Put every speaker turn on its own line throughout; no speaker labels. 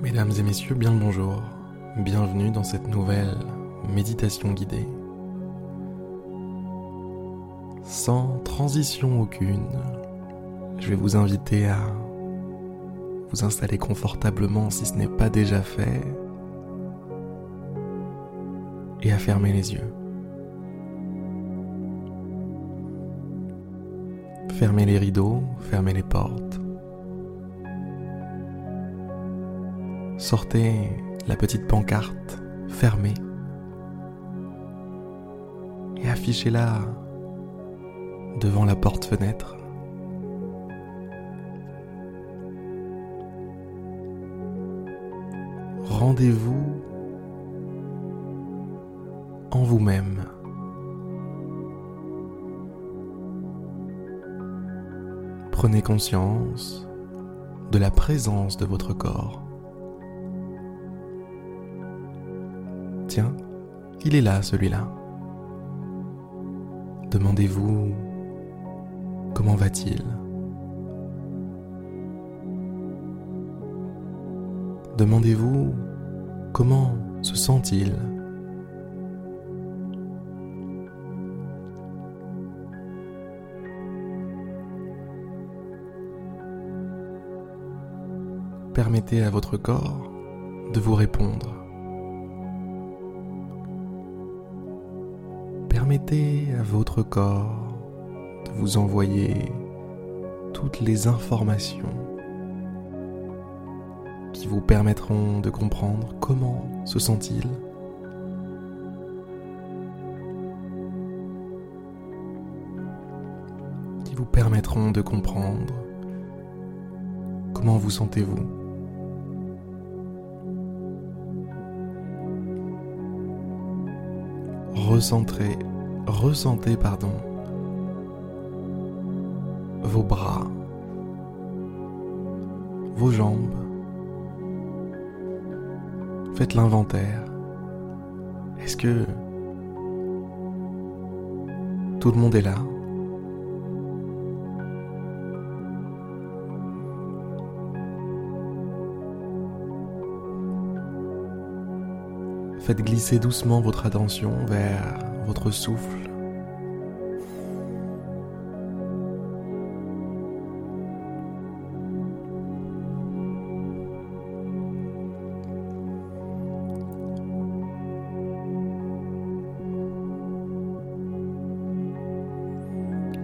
Mesdames et messieurs, bien le bonjour. Bienvenue dans cette nouvelle méditation guidée. Sans transition aucune, je vais vous inviter à vous installer confortablement si ce n'est pas déjà fait et à fermer les yeux. Fermez les rideaux, fermez les portes. Sortez la petite pancarte fermée et affichez-la devant la porte-fenêtre. Rendez-vous en vous-même. Prenez conscience de la présence de votre corps. Il est là celui-là. Demandez-vous comment va-t-il? Demandez-vous comment se sent-il? Permettez à votre corps de vous répondre. À votre corps de vous envoyer toutes les informations qui vous permettront de comprendre comment se sent-il. Qui vous permettront de comprendre comment vous sentez-vous. Recentrez, ressentez, pardon, vos bras, vos jambes. Faites l'inventaire. Est-ce que tout le monde est là? Faites glisser doucement votre attention vers votre souffle.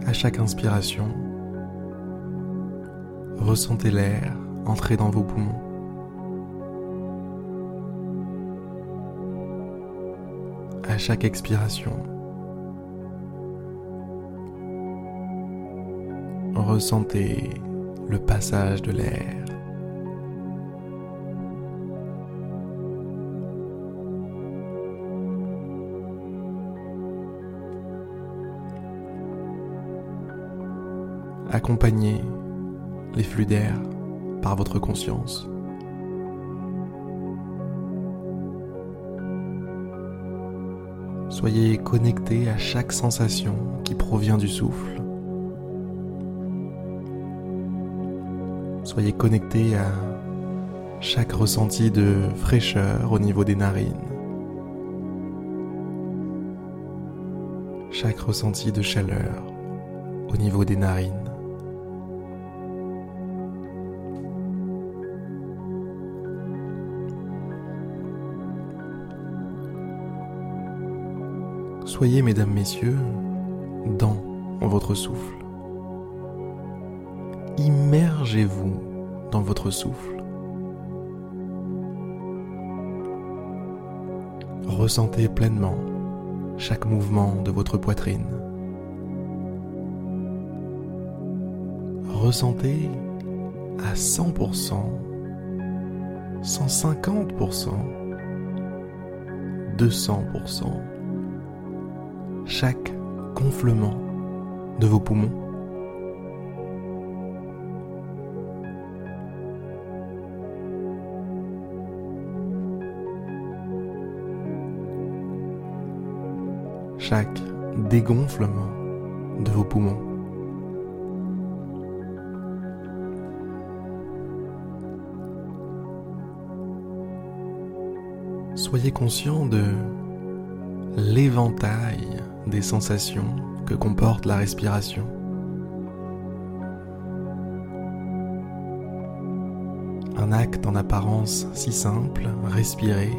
À chaque inspiration, ressentez l'air entrer dans vos poumons. À chaque expiration. Ressentez le passage de l'air. Accompagnez les flux d'air par votre conscience. Soyez connecté à chaque sensation qui provient du souffle. Soyez connecté à chaque ressenti de fraîcheur au niveau des narines. Chaque ressenti de chaleur au niveau des narines. Soyez, mesdames, messieurs, dans votre souffle. Immergez-vous dans votre souffle. Ressentez pleinement chaque mouvement de votre poitrine. Ressentez à 100%, 150%, 200% chaque gonflement de vos poumons. Chaque dégonflement de vos poumons. soyez conscient de l'éventail des sensations que comporte la respiration. Un acte en apparence si simple, respirer,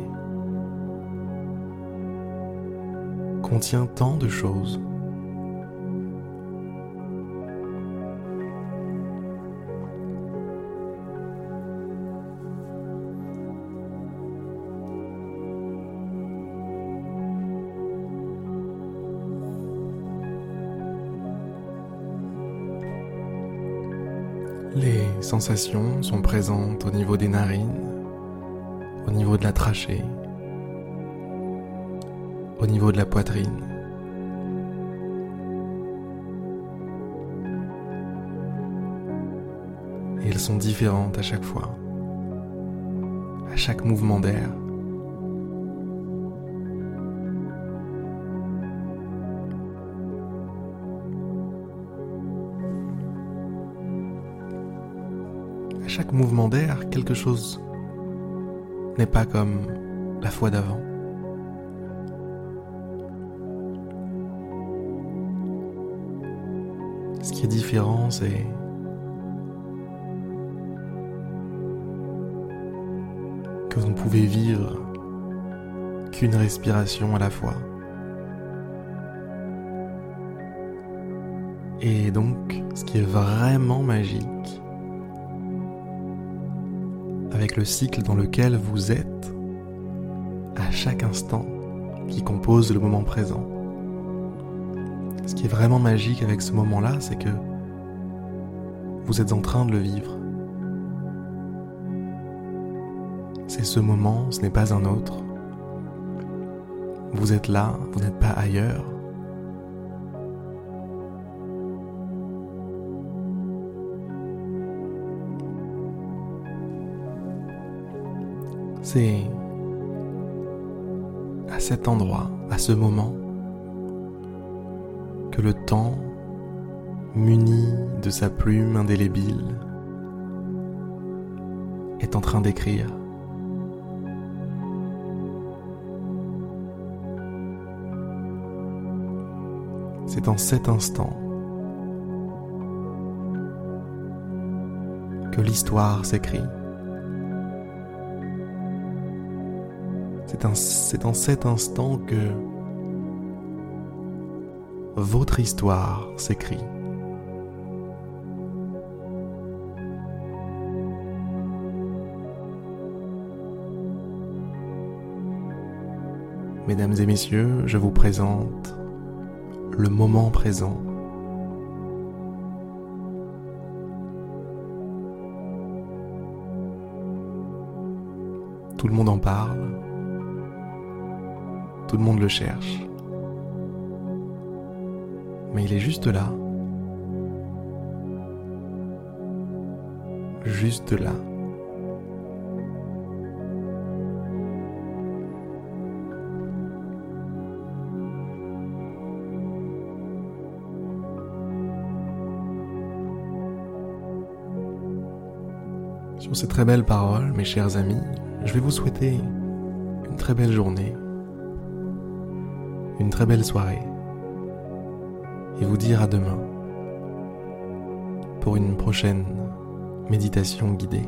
contient tant de choses. Les sensations sont présentes au niveau des narines, au niveau de la trachée, au niveau de la poitrine. Et elles sont différentes à chaque fois, à chaque mouvement d'air. Chaque mouvement d'air, quelque chose n'est pas comme la fois d'avant. Ce qui est différent, c'est que vous ne pouvez vivre qu'une respiration à la fois. Et donc, ce qui est vraiment magique, avec le cycle dans lequel vous êtes à chaque instant qui compose le moment présent. Ce qui est vraiment magique avec ce moment-là, c'est que vous êtes en train de le vivre. C'est ce moment, ce n'est pas un autre. Vous êtes là, vous n'êtes pas ailleurs. C'est à cet endroit, à ce moment, que le temps, muni de sa plume indélébile, est en train d'écrire. C'est en cet instant que l'histoire s'écrit. C'est dans cet instant que votre histoire s'écrit. Mesdames et messieurs, je vous présente le moment présent. Tout le monde en parle. Tout le monde le cherche. Mais il est juste là. Juste là. Sur ces très belles paroles, mes chers amis, je vais vous souhaiter une très belle journée une très belle soirée et vous dire à demain pour une prochaine méditation guidée.